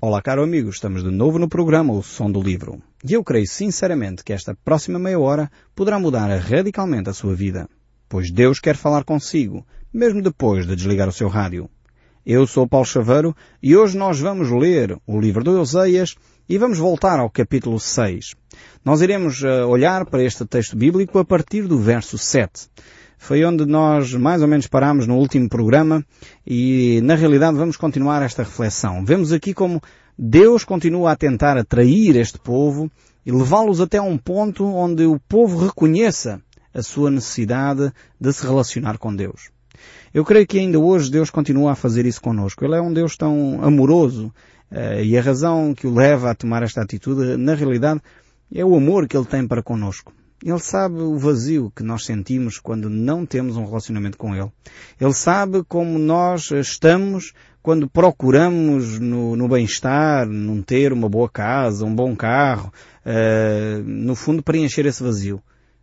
Olá, caro amigo, estamos de novo no programa O Som do Livro. E eu creio sinceramente que esta próxima meia hora poderá mudar radicalmente a sua vida. Pois Deus quer falar consigo, mesmo depois de desligar o seu rádio. Eu sou Paulo Chaveiro e hoje nós vamos ler o livro de Oseias e vamos voltar ao capítulo 6. Nós iremos uh, olhar para este texto bíblico a partir do verso 7. Foi onde nós mais ou menos parámos no último programa e na realidade vamos continuar esta reflexão. Vemos aqui como Deus continua a tentar atrair este povo e levá-los até um ponto onde o povo reconheça a sua necessidade de se relacionar com Deus. Eu creio que ainda hoje Deus continua a fazer isso connosco. Ele é um Deus tão amoroso uh, e a razão que o leva a tomar esta atitude, na realidade, é o amor que Ele tem para connosco. Ele sabe o vazio que nós sentimos quando não temos um relacionamento com Ele. Ele sabe como nós estamos quando procuramos no, no bem-estar, num ter uma boa casa, um bom carro, uh, no fundo preencher esse vazio.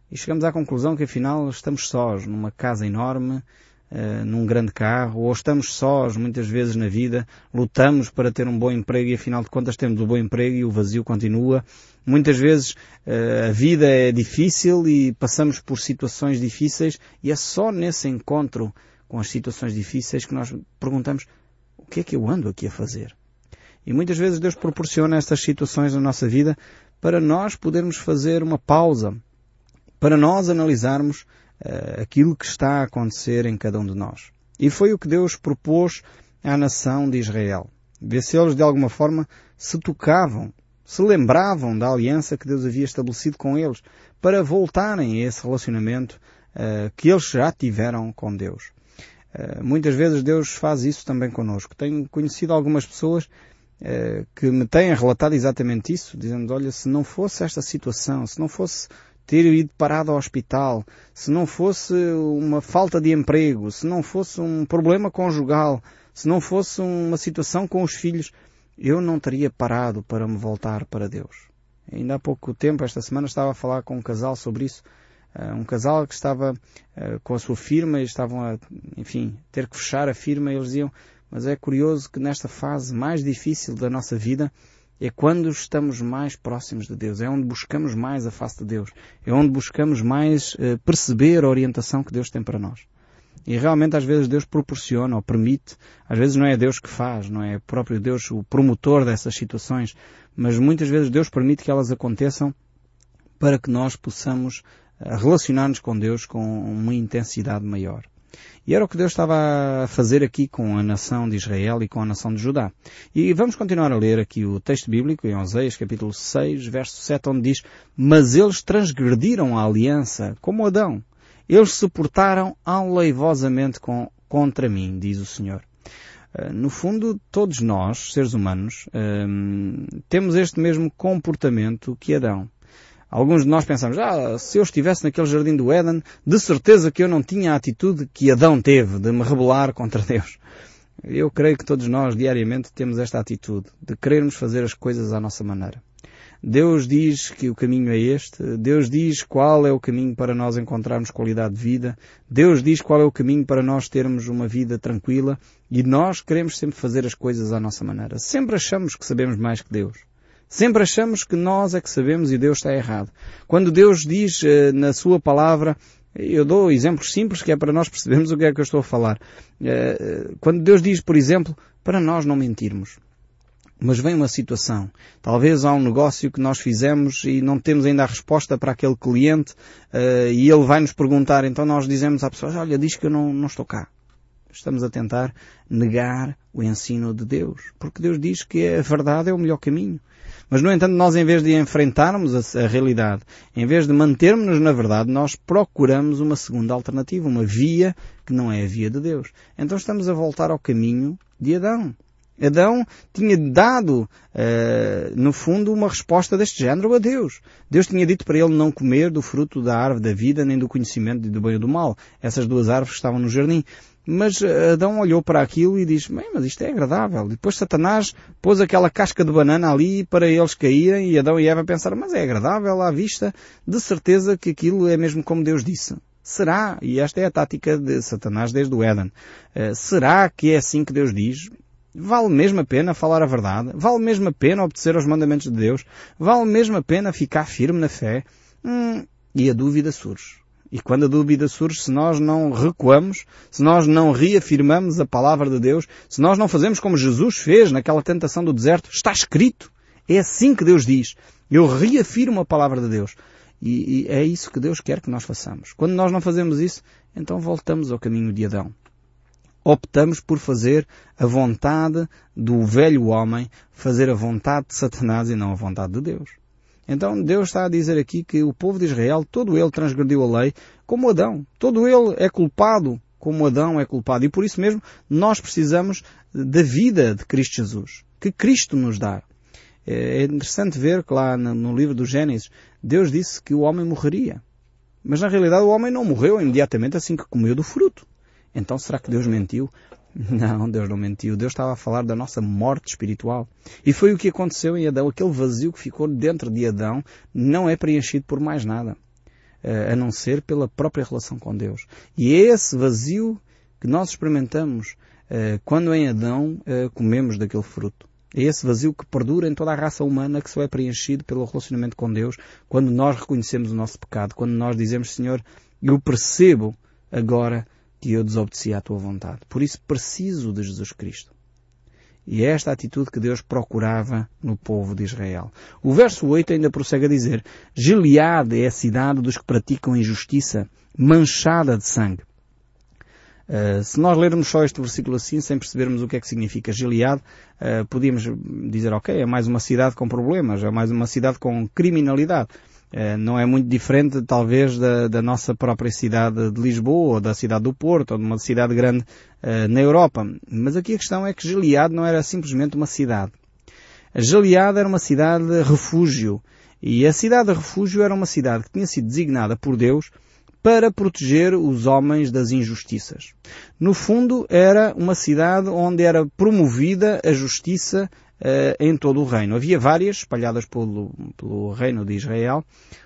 E chegamos à conclusão que afinal estamos sós, numa casa enorme, uh, num grande carro, ou estamos sós muitas vezes na vida, lutamos para ter um bom emprego e afinal de contas temos um bom emprego e o vazio continua. Muitas vezes uh, a vida é difícil e passamos por situações difíceis e é só nesse encontro com as situações difíceis que nós perguntamos o que é que eu ando aqui a fazer? E muitas vezes Deus proporciona estas situações na nossa vida para nós podermos fazer uma pausa, para nós analisarmos uh, aquilo que está a acontecer em cada um de nós. E foi o que Deus propôs à nação de Israel. Ver se eles de alguma forma se tocavam, se lembravam da aliança que Deus havia estabelecido com eles, para voltarem a esse relacionamento uh, que eles já tiveram com Deus. Uh, muitas vezes Deus faz isso também connosco. Tenho conhecido algumas pessoas que me têm relatado exatamente isso, dizendo, olha, se não fosse esta situação, se não fosse ter ido parado ao hospital, se não fosse uma falta de emprego, se não fosse um problema conjugal, se não fosse uma situação com os filhos, eu não teria parado para me voltar para Deus. Ainda há pouco tempo, esta semana, estava a falar com um casal sobre isso. Uh, um casal que estava uh, com a sua firma e estavam a, enfim, ter que fechar a firma e eles diziam, mas é curioso que nesta fase mais difícil da nossa vida, é quando estamos mais próximos de Deus, é onde buscamos mais a face de Deus, é onde buscamos mais uh, perceber a orientação que Deus tem para nós. E realmente às vezes Deus proporciona ou permite, às vezes não é Deus que faz, não é próprio Deus o promotor dessas situações, mas muitas vezes Deus permite que elas aconteçam para que nós possamos eh, relacionar-nos com Deus com uma intensidade maior. E era o que Deus estava a fazer aqui com a nação de Israel e com a nação de Judá. E vamos continuar a ler aqui o texto bíblico em Oséias capítulo 6, verso 7, onde diz Mas eles transgrediram a aliança, como Adão. Eles se portaram aleivosamente com, contra mim, diz o Senhor. Uh, no fundo, todos nós, seres humanos, uh, temos este mesmo comportamento que Adão. Alguns de nós pensamos, ah, se eu estivesse naquele jardim do Éden, de certeza que eu não tinha a atitude que Adão teve de me rebelar contra Deus. Eu creio que todos nós diariamente temos esta atitude de querermos fazer as coisas à nossa maneira. Deus diz que o caminho é este, Deus diz qual é o caminho para nós encontrarmos qualidade de vida, Deus diz qual é o caminho para nós termos uma vida tranquila e nós queremos sempre fazer as coisas à nossa maneira. Sempre achamos que sabemos mais que Deus. Sempre achamos que nós é que sabemos e Deus está errado. Quando Deus diz uh, na sua palavra, eu dou exemplos simples que é para nós percebermos o que é que eu estou a falar. Uh, quando Deus diz, por exemplo, para nós não mentirmos. Mas vem uma situação. Talvez há um negócio que nós fizemos e não temos ainda a resposta para aquele cliente uh, e ele vai nos perguntar, então nós dizemos à pessoa, olha, diz que eu não, não estou cá. Estamos a tentar negar o ensino de Deus. Porque Deus diz que a verdade é o melhor caminho. Mas, no entanto, nós, em vez de enfrentarmos a, a realidade, em vez de mantermos-nos na verdade, nós procuramos uma segunda alternativa, uma via que não é a via de Deus. Então estamos a voltar ao caminho de Adão. Adão tinha dado, uh, no fundo, uma resposta deste género a Deus. Deus tinha dito para ele não comer do fruto da árvore da vida, nem do conhecimento do bem e do mal. Essas duas árvores estavam no jardim. Mas Adão olhou para aquilo e disse, bem, mas isto é agradável. Depois Satanás pôs aquela casca de banana ali para eles caírem e Adão e Eva pensaram, mas é agradável à vista. De certeza que aquilo é mesmo como Deus disse. Será, e esta é a tática de Satanás desde o Éden, uh, será que é assim que Deus diz? Vale mesmo a pena falar a verdade? Vale mesmo a pena obedecer aos mandamentos de Deus? Vale mesmo a pena ficar firme na fé? Hum, e a dúvida surge. E quando a dúvida surge, se nós não recuamos, se nós não reafirmamos a palavra de Deus, se nós não fazemos como Jesus fez naquela tentação do deserto, está escrito. É assim que Deus diz. Eu reafirmo a palavra de Deus. E, e é isso que Deus quer que nós façamos. Quando nós não fazemos isso, então voltamos ao caminho de Adão. Optamos por fazer a vontade do velho homem, fazer a vontade de Satanás e não a vontade de Deus. Então Deus está a dizer aqui que o povo de Israel, todo ele transgrediu a lei como Adão. Todo ele é culpado como Adão é culpado. E por isso mesmo nós precisamos da vida de Cristo Jesus, que Cristo nos dá. É interessante ver que lá no livro do Gênesis, Deus disse que o homem morreria. Mas na realidade o homem não morreu imediatamente assim que comeu do fruto. Então será que Deus mentiu? Não, Deus não mentiu. Deus estava a falar da nossa morte espiritual. E foi o que aconteceu em Adão. Aquele vazio que ficou dentro de Adão não é preenchido por mais nada. Eh, a não ser pela própria relação com Deus. E é esse vazio que nós experimentamos eh, quando em Adão eh, comemos daquele fruto. É esse vazio que perdura em toda a raça humana que só é preenchido pelo relacionamento com Deus quando nós reconhecemos o nosso pecado, quando nós dizemos, Senhor, eu percebo agora que eu desobedeci à tua vontade. Por isso preciso de Jesus Cristo. E é esta atitude que Deus procurava no povo de Israel. O verso 8 ainda prossegue a dizer, Gileade é a cidade dos que praticam injustiça, manchada de sangue. Uh, se nós lermos só este versículo assim, sem percebermos o que é que significa Gilead, uh, podíamos dizer, ok, é mais uma cidade com problemas, é mais uma cidade com criminalidade. Uh, não é muito diferente, talvez, da, da, nossa própria cidade de Lisboa, ou da cidade do Porto, ou de uma cidade grande na Europa. Mas aqui a questão é que Gilead não era simplesmente uma cidade. A Gilead era uma cidade de refúgio. E a cidade de refúgio era uma cidade que tinha sido designada por Deus para proteger os homens das injustiças. No fundo, era uma cidade onde era promovida a justiça uh, em todo o reino. Havia várias, espalhadas pelo, pelo reino de Israel,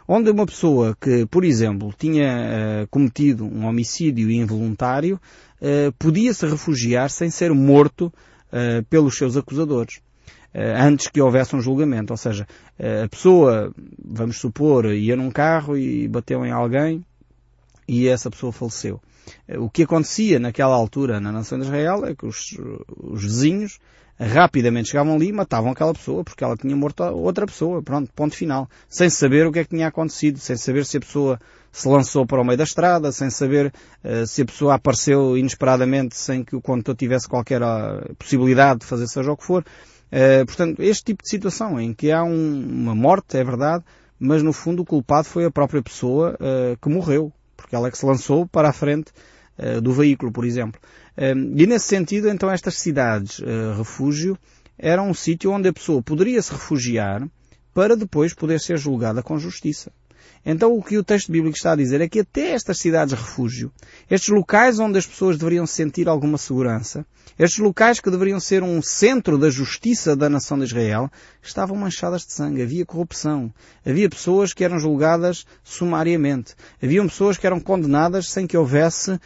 onde uma pessoa que, por exemplo, tinha uh, cometido um homicídio involuntário, uh, podia se refugiar sem ser morto pelos seus acusadores antes que houvesse um julgamento. Ou seja, a pessoa, vamos supor, ia num carro e bateu em alguém, e essa pessoa faleceu. O que acontecia naquela altura na nação de Israel é que os, os vizinhos rapidamente chegavam ali e matavam aquela pessoa porque ela tinha morto outra pessoa. Pronto, ponto final. Sem saber o que é que tinha acontecido, sem saber se a pessoa se lançou para o meio da estrada, sem saber uh, se a pessoa apareceu inesperadamente sem que o condutor tivesse qualquer uh, possibilidade de fazer seja o que for. Uh, portanto, este tipo de situação em que há um, uma morte, é verdade, mas no fundo o culpado foi a própria pessoa que morreu porque ela é que se lançou para a frente do veículo, por exemplo. Uh, e nesse sentido, então, estas cidades uh, refúgio eram um sítio onde a pessoa poderia se refugiar para depois poder ser julgada com justiça. Então o que o texto bíblico está a dizer é que até estas cidades refúgio, estes locais onde as pessoas deveriam sentir alguma segurança, estes locais que deveriam ser um centro da justiça da nação de Israel, estavam manchadas de sangue, havia corrupção, havia pessoas que eram julgadas sumariamente, havia pessoas que eram condenadas sem que houvesse uh,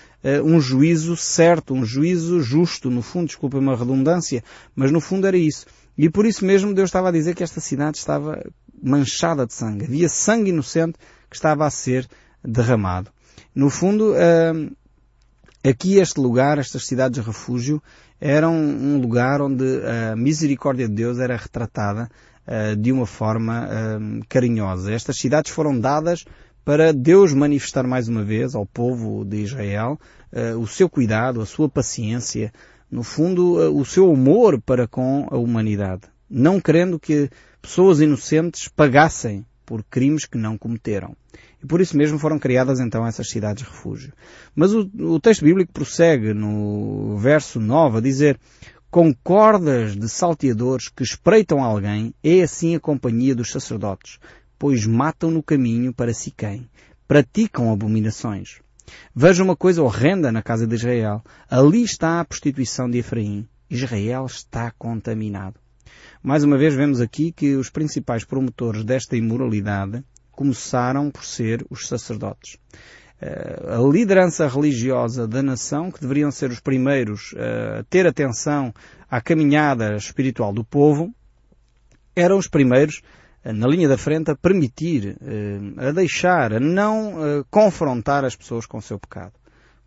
um juízo certo, um juízo justo, no fundo, desculpa uma redundância, mas no fundo era isso. E por isso mesmo Deus estava a dizer que esta cidade estava manchada de sangue. Havia sangue inocente que estava a ser derramado. No fundo, hum, aqui este lugar, estas cidades de refúgio, eram um lugar onde a misericórdia de Deus era retratada uh, de uma forma uh, carinhosa. Estas cidades foram dadas para Deus manifestar mais uma vez ao povo de Israel uh, o seu cuidado, a sua paciência, no fundo, o seu amor para com a humanidade. Não querendo que pessoas inocentes pagassem por crimes que não cometeram. E por isso mesmo foram criadas então essas cidades de refúgio. Mas o, o texto bíblico prossegue no verso 9 a dizer com cordas de salteadores que espreitam alguém, é assim a companhia dos sacerdotes, pois matam no caminho para Siquém, praticam abominações. Veja uma coisa horrenda na casa de Israel. Ali está a prostituição de Efraim. Israel está contaminado. Mais uma vez vemos aqui que os principais promotores desta imoralidade começaram por ser os sacerdotes. a liderança religiosa da nação, que deveriam ser os primeiros a ter atenção à caminhada espiritual do povo, eram os primeiros na linha da frente a permitir, a deixar, a não confrontar as pessoas com o seu pecado.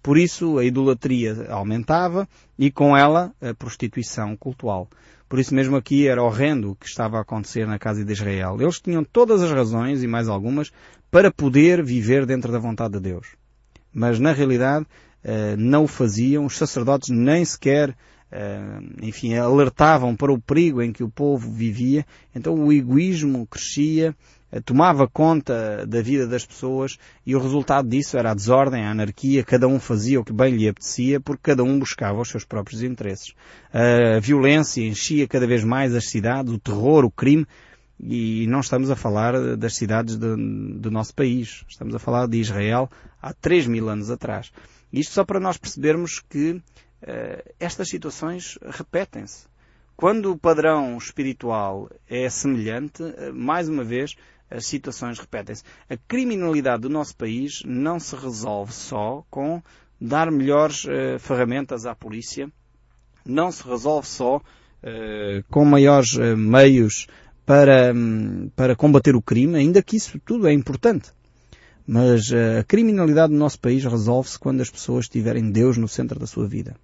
Por isso a idolatria aumentava e com ela a prostituição cultual. Por isso mesmo aqui era horrendo o que estava a acontecer na casa de Israel. Eles tinham todas as razões e mais algumas para poder viver dentro da vontade de Deus. Mas na realidade eh, não o faziam, os sacerdotes nem sequer enfim, alertavam para o perigo em que o povo vivia, então o egoísmo crescia, eh, tomava conta da vida das pessoas e o resultado disso era a desordem, a anarquia, cada um fazia o que bem lhe apetecia porque cada um buscava os seus próprios interesses. A violência enchia cada vez mais as cidades, o terror, o crime, e não estamos a falar das cidades do, do nosso país, estamos a falar de Israel há 3 mil anos atrás. Isto só para nós percebermos que estas situações repetem-se. Quando o padrão espiritual é semelhante, uh, mais uma vez, as situações repetem-se. A criminalidade do nosso país não se resolve só com dar melhores uh, ferramentas à polícia, não se resolve só com maiores meios para, um, para combater o crime, ainda que isso tudo é importante. Mas a criminalidade do nosso país resolve-se quando as pessoas tiverem Deus no centro da sua vida.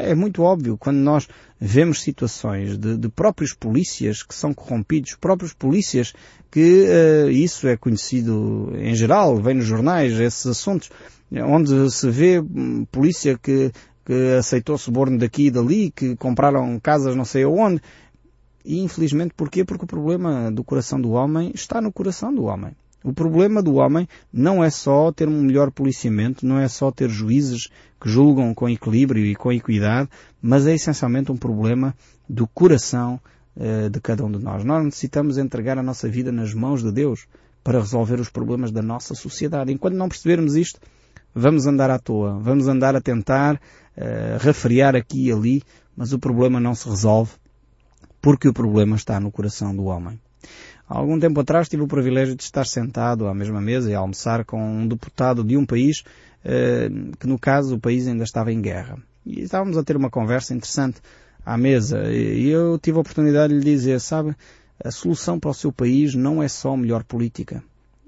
É muito óbvio quando nós vemos situações de, de próprios polícias que são corrompidos, próprios polícias que uh, isso é conhecido em geral, vem nos jornais esses assuntos, onde se vê um, polícia que, que aceitou suborno daqui e dali, que compraram casas não sei aonde. E infelizmente porquê? Porque o problema do coração do homem está no coração do homem. O problema do homem não é só ter um melhor policiamento, não é só ter juízes que julgam com equilíbrio e com equidade, mas é essencialmente um problema do coração uh, de cada um de nós. Nós necessitamos entregar a nossa vida nas mãos de Deus para resolver os problemas da nossa sociedade. Enquanto não percebermos isto, vamos andar à toa, vamos andar a tentar uh, refriar aqui e ali, mas o problema não se resolve porque o problema está no coração do homem. Algum tempo atrás tive o privilégio de estar sentado à mesma mesa e almoçar com um deputado de um país eh, que, no caso, o país ainda estava em guerra. E estávamos a ter uma conversa interessante à mesa e eu tive a oportunidade de lhe dizer, sabe, a solução para o seu país não é só melhor política.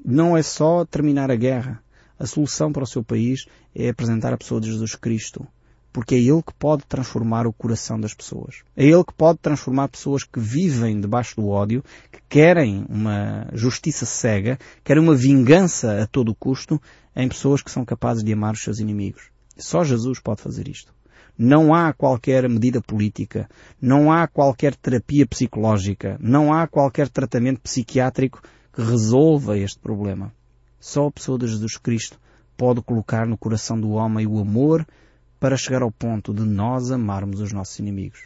Não é só terminar a guerra. A solução para o seu país é apresentar a pessoa de Jesus Cristo porque é Ele que pode transformar o coração das pessoas. É Ele que pode transformar pessoas que vivem debaixo do ódio, que querem uma justiça cega, querem uma vingança a todo custo, em pessoas que são capazes de amar os seus inimigos. Só Jesus pode fazer isto. Não há qualquer medida política, não há qualquer terapia psicológica, não há qualquer tratamento psiquiátrico que resolva este problema. Só a pessoa de Jesus Cristo pode colocar no coração do homem o amor para chegar ao ponto de nós amarmos os nossos inimigos.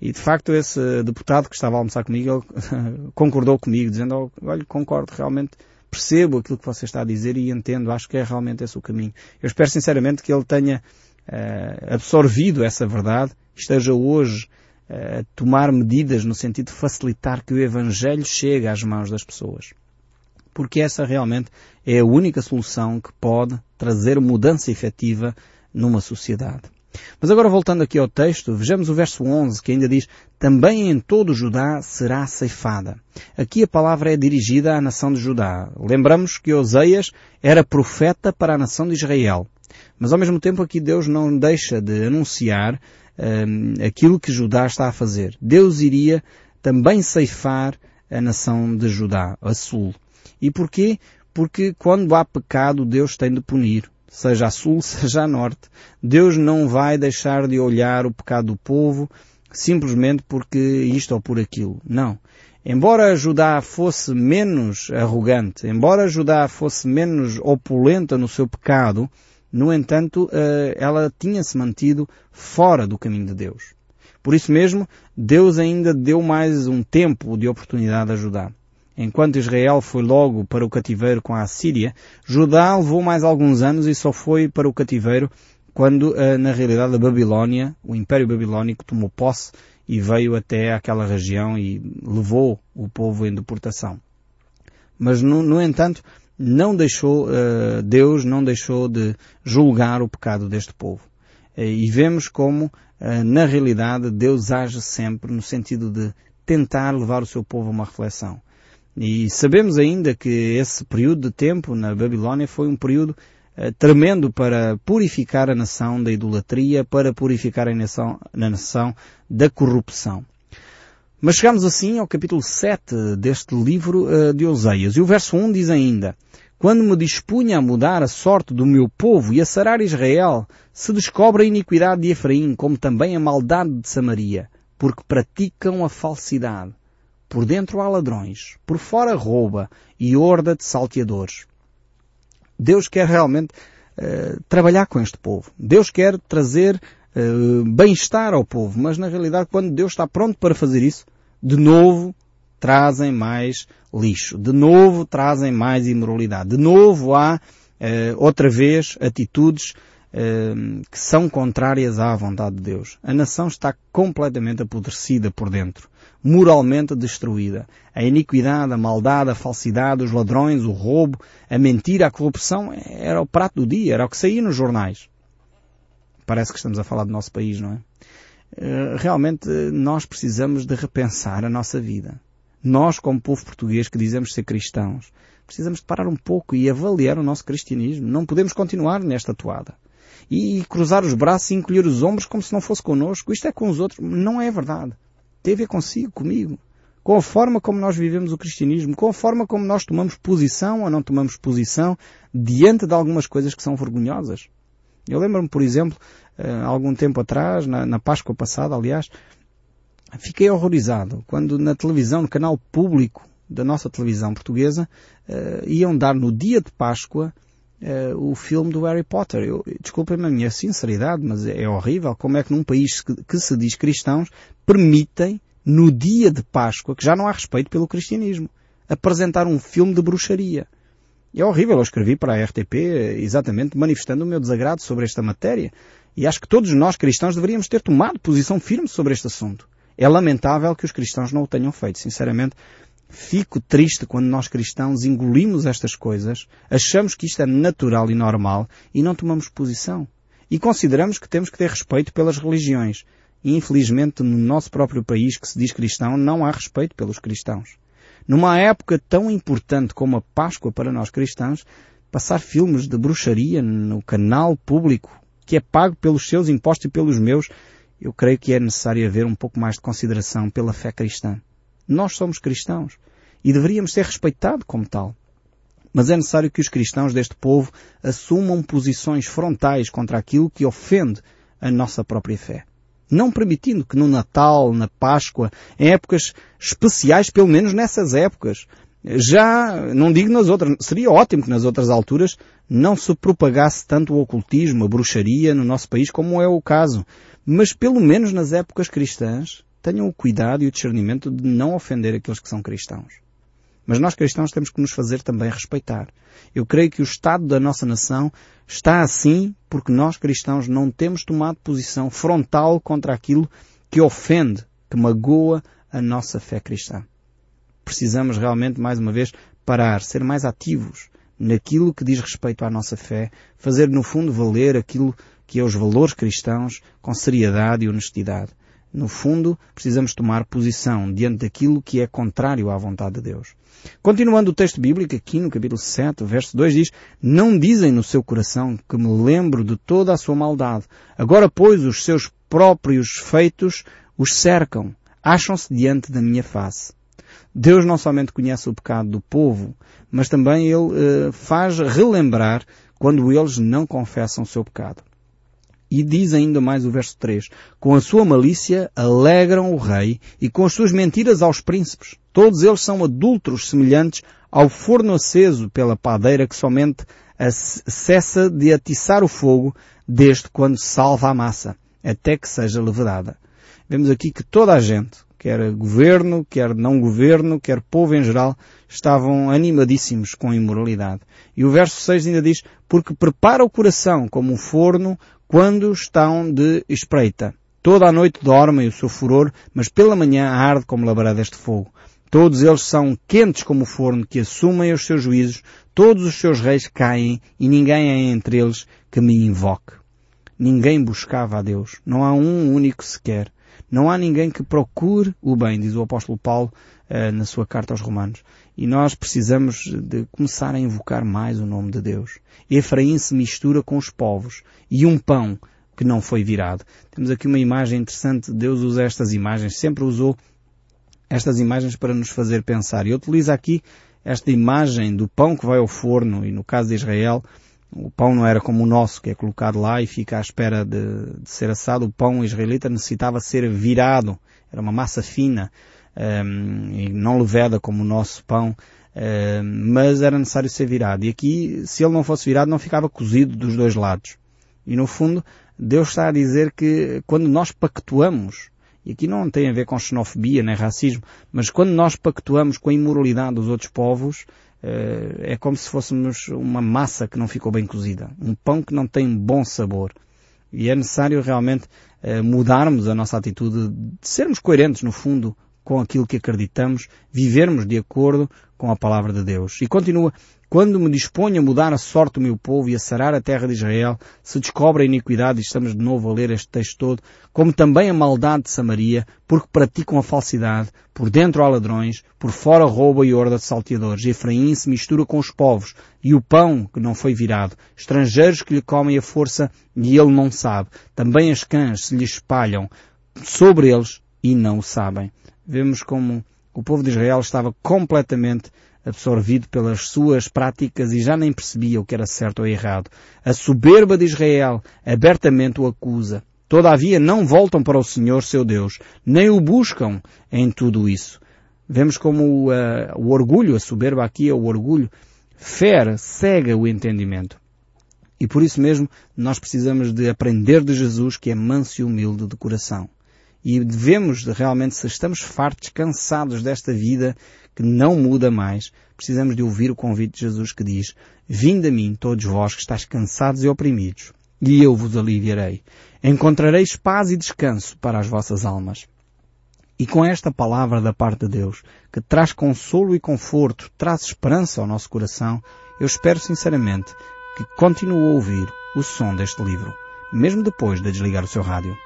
E de facto esse deputado que estava a almoçar comigo, concordou comigo, dizendo, oh, olha, concordo, realmente percebo aquilo que você está a dizer e entendo, acho que é realmente esse o caminho. Eu espero sinceramente que ele tenha uh, absorvido essa verdade, esteja hoje uh, a tomar medidas no sentido de facilitar que o Evangelho chegue às mãos das pessoas. Porque essa realmente é a única solução que pode trazer mudança efetiva numa sociedade. Mas agora voltando aqui ao texto, vejamos o verso 11 que ainda diz Também em todo Judá será ceifada. Aqui a palavra é dirigida à nação de Judá. Lembramos que Oseias era profeta para a nação de Israel. Mas ao mesmo tempo aqui Deus não deixa de anunciar um, aquilo que Judá está a fazer. Deus iria também ceifar a nação de Judá, a sul. E porquê? Porque quando há pecado Deus tem de punir seja a sul, seja a norte. Deus não vai deixar de olhar o pecado do povo simplesmente porque isto ou por aquilo. Não. Embora Judá fosse menos arrogante, embora Judá fosse menos opulenta no seu pecado, no entanto, eh, ela tinha-se mantido fora do caminho de Deus. Por isso mesmo, Deus ainda deu mais um tempo de oportunidade a Judá. Enquanto Israel foi logo para o cativeiro com a Assíria, Judá levou mais alguns anos e só foi para o cativeiro quando, eh, na realidade, a Babilónia, o Império Babilónico, tomou posse e veio até aquela região e levou o povo em deportação. Mas, no, no entanto, não deixou, uh, Deus não deixou de julgar o pecado deste povo. Uh, e vemos como, uh, na realidade, Deus age sempre no sentido de tentar levar o seu povo a uma reflexão. E sabemos ainda que esse período de tempo na Babilónia foi um período tremendo para purificar a nação da idolatria, para purificar a nação, a nação da corrupção. Mas chegamos assim ao capítulo 7 deste livro uh, de Oseias. E o verso 1 diz ainda, Quando me dispunha a mudar a sorte do meu povo e a sarar Israel, se descobre a iniquidade de Efraim, como também a maldade de Samaria, porque praticam a falsidade. Por dentro há ladrões, por fora rouba e horda de salteadores. Deus quer realmente uh, trabalhar com este povo. Deus quer trazer uh, bem-estar ao povo, mas na realidade quando Deus está pronto para fazer isso, de novo trazem mais lixo, de novo trazem mais imoralidade, de novo há uh, outra vez atitudes que são contrárias à vontade de Deus. A nação está completamente apodrecida por dentro, moralmente destruída. A iniquidade, a maldade, a falsidade, os ladrões, o roubo, a mentira, a corrupção era o prato do dia, era o que saía nos jornais. Parece que estamos a falar do nosso país, não é? Eh, realmente nós precisamos de repensar a nossa vida. Nós, como povo português que dizemos ser cristãos, precisamos de parar um pouco e avaliar o nosso cristianismo. Não podemos continuar nesta toada. E cruzar os braços e encolher os ombros como se não fosse connosco. Isto é com os outros. Não é verdade. Tem a ver consigo, comigo. Com a forma como nós vivemos o cristianismo, com a forma como nós tomamos posição ou não tomamos posição diante de algumas coisas que são vergonhosas. Eu lembro-me, por exemplo, uh, algum tempo atrás, na, na Páscoa passada, aliás, fiquei horrorizado quando na televisão, no canal público da nossa televisão portuguesa, uh, iam dar no dia de Páscoa uh, o filme do Harry Potter. Desculpem-me a minha sinceridade, mas é horrível como é que num país que, que, se diz cristãos permitem, no dia de Páscoa, que já não há respeito pelo cristianismo, apresentar um filme de bruxaria. É horrível, eu escrevi para a RTP exatamente manifestando o meu desagrado sobre esta matéria. E acho que todos nós cristãos deveríamos ter tomado posição firme sobre este assunto. É lamentável que os cristãos não o tenham feito. Sinceramente, fico triste quando nós cristãos engolimos estas coisas, achamos que isto é natural e normal e não tomamos posição. E consideramos que temos que ter respeito pelas religiões. E infelizmente no nosso próprio país que se diz cristão não há respeito pelos cristãos numa época tão importante como a Páscoa para nós cristãos, passar filmes de bruxaria no canal público, que é pago pelos seus impostos e pelos meus, eu creio que é necessário haver um pouco mais de consideração pela fé cristã. Nós somos cristãos e deveríamos ser respeitados como tal. Mas é necessário que os cristãos deste povo assumam posições frontais contra aquilo que ofende a nossa própria fé não permitindo que no Natal, na Páscoa, em épocas especiais, pelo menos nessas épocas, já, não digo nas outras, seria ótimo que nas outras alturas não se propagasse tanto o ocultismo, a bruxaria no nosso país como é o caso. Mas pelo menos nas épocas cristãs, tenham o cuidado e o discernimento de não ofender aqueles que são cristãos. Mas nós cristãos temos que nos fazer também respeitar. Eu creio que o estado da nossa nação está assim porque nós cristãos não temos tomado posição frontal contra aquilo que ofende, que magoa a nossa fé cristã. Precisamos realmente, mais uma vez, parar, ser mais ativos naquilo que diz respeito à nossa fé, fazer no fundo valer aquilo que é os valores cristãos com seriedade e honestidade. No fundo, precisamos tomar posição diante daquilo que é contrário à vontade de Deus. Continuando o texto bíblico, aqui no capítulo 7, verso 2 diz, Não dizem no seu coração que me lembro de toda a sua maldade. Agora, pois, os seus próprios feitos os cercam. Acham-se diante da minha face. Deus não somente conhece o pecado do povo, mas também Ele uh, faz relembrar quando eles não confessam o seu pecado. E diz ainda mais o verso 3, com a sua malícia alegram o rei e com as suas mentiras aos príncipes. Todos eles são adúlteros semelhantes ao forno aceso pela padeira que somente cessa de atiçar o fogo desde quando salva a massa, até que seja levedada. Vemos aqui que toda a gente, quer governo, quer não governo, quer povo em geral, estavam animadíssimos com a imoralidade. E o verso 6 ainda diz, porque prepara o coração como um forno quando estão de espreita. Toda a noite dormem o seu furor, mas pela manhã arde como labareda de fogo. Todos eles são quentes como o forno que assumem os seus juízos, Todos os seus reis caem e ninguém é entre eles que me invoque. Ninguém buscava a Deus. Não há um único sequer. Não há ninguém que procure o bem, diz o apóstolo Paulo uh, na sua carta aos Romanos. E nós precisamos de começar a invocar mais o nome de Deus. Efraim se mistura com os povos e um pão que não foi virado. Temos aqui uma imagem interessante. Deus usa estas imagens, sempre usou estas imagens para nos fazer pensar. E utiliza aqui esta imagem do pão que vai ao forno e no caso de Israel, o pão não era como o nosso, que é colocado lá e fica à espera de, de ser assado. O pão israelita necessitava ser virado. Era uma massa fina um, ehm, não levada como o nosso pão. Um, ehm, mas era necessário ser virado. E aqui, se ele não fosse virado, não ficava cozido dos dois lados. E no fundo, Deus está a dizer que quando nós pactuamos, e aqui não tem a ver com xenofobia nem racismo, mas quando nós pactuamos com a imoralidade dos outros povos, eh, é como se fôssemos uma massa que não ficou bem cozida, um pão que não tem bom sabor. E é necessário realmente eh, mudarmos a nossa atitude, de sermos coerentes no fundo com aquilo que acreditamos, vivermos de acordo com a palavra de Deus. E continua, quando me disponho a mudar a sorte do meu povo e a sarar a terra de Israel, se descobre a iniquidade, e estamos de novo a ler este texto todo, como também a maldade de Samaria, porque praticam a falsidade, por dentro há ladrões, por fora rouba e horda de salteadores. Efraim se mistura com os povos, e o pão que não foi virado, estrangeiros que lhe comem a força, e ele não sabe. Também as cãs se lhe espalham sobre eles, e não o sabem. Vemos como o povo de Israel estava completamente absorvido pelas suas práticas e já nem percebia o que era certo ou errado. A soberba de Israel abertamente o acusa. Todavia não voltam para o Senhor seu Deus, nem o buscam em tudo isso. Vemos como uh, o orgulho, a soberba aqui é o orgulho, fere, cega o entendimento. E por isso mesmo nós precisamos de aprender de Jesus que é manso e humilde de coração. E devemos de, realmente, se estamos fartos, cansados desta vida que não muda mais, precisamos de ouvir o convite de Jesus que diz, Vinde a mim, todos vós que estáis cansados e oprimidos, e eu vos aliviarei. Encontrareis paz e descanso para as vossas almas. E com esta palavra da parte de Deus, que traz consolo e conforto, traz esperança ao nosso coração, eu espero sinceramente que continue a ouvir o som deste livro, mesmo depois de desligar o seu rádio.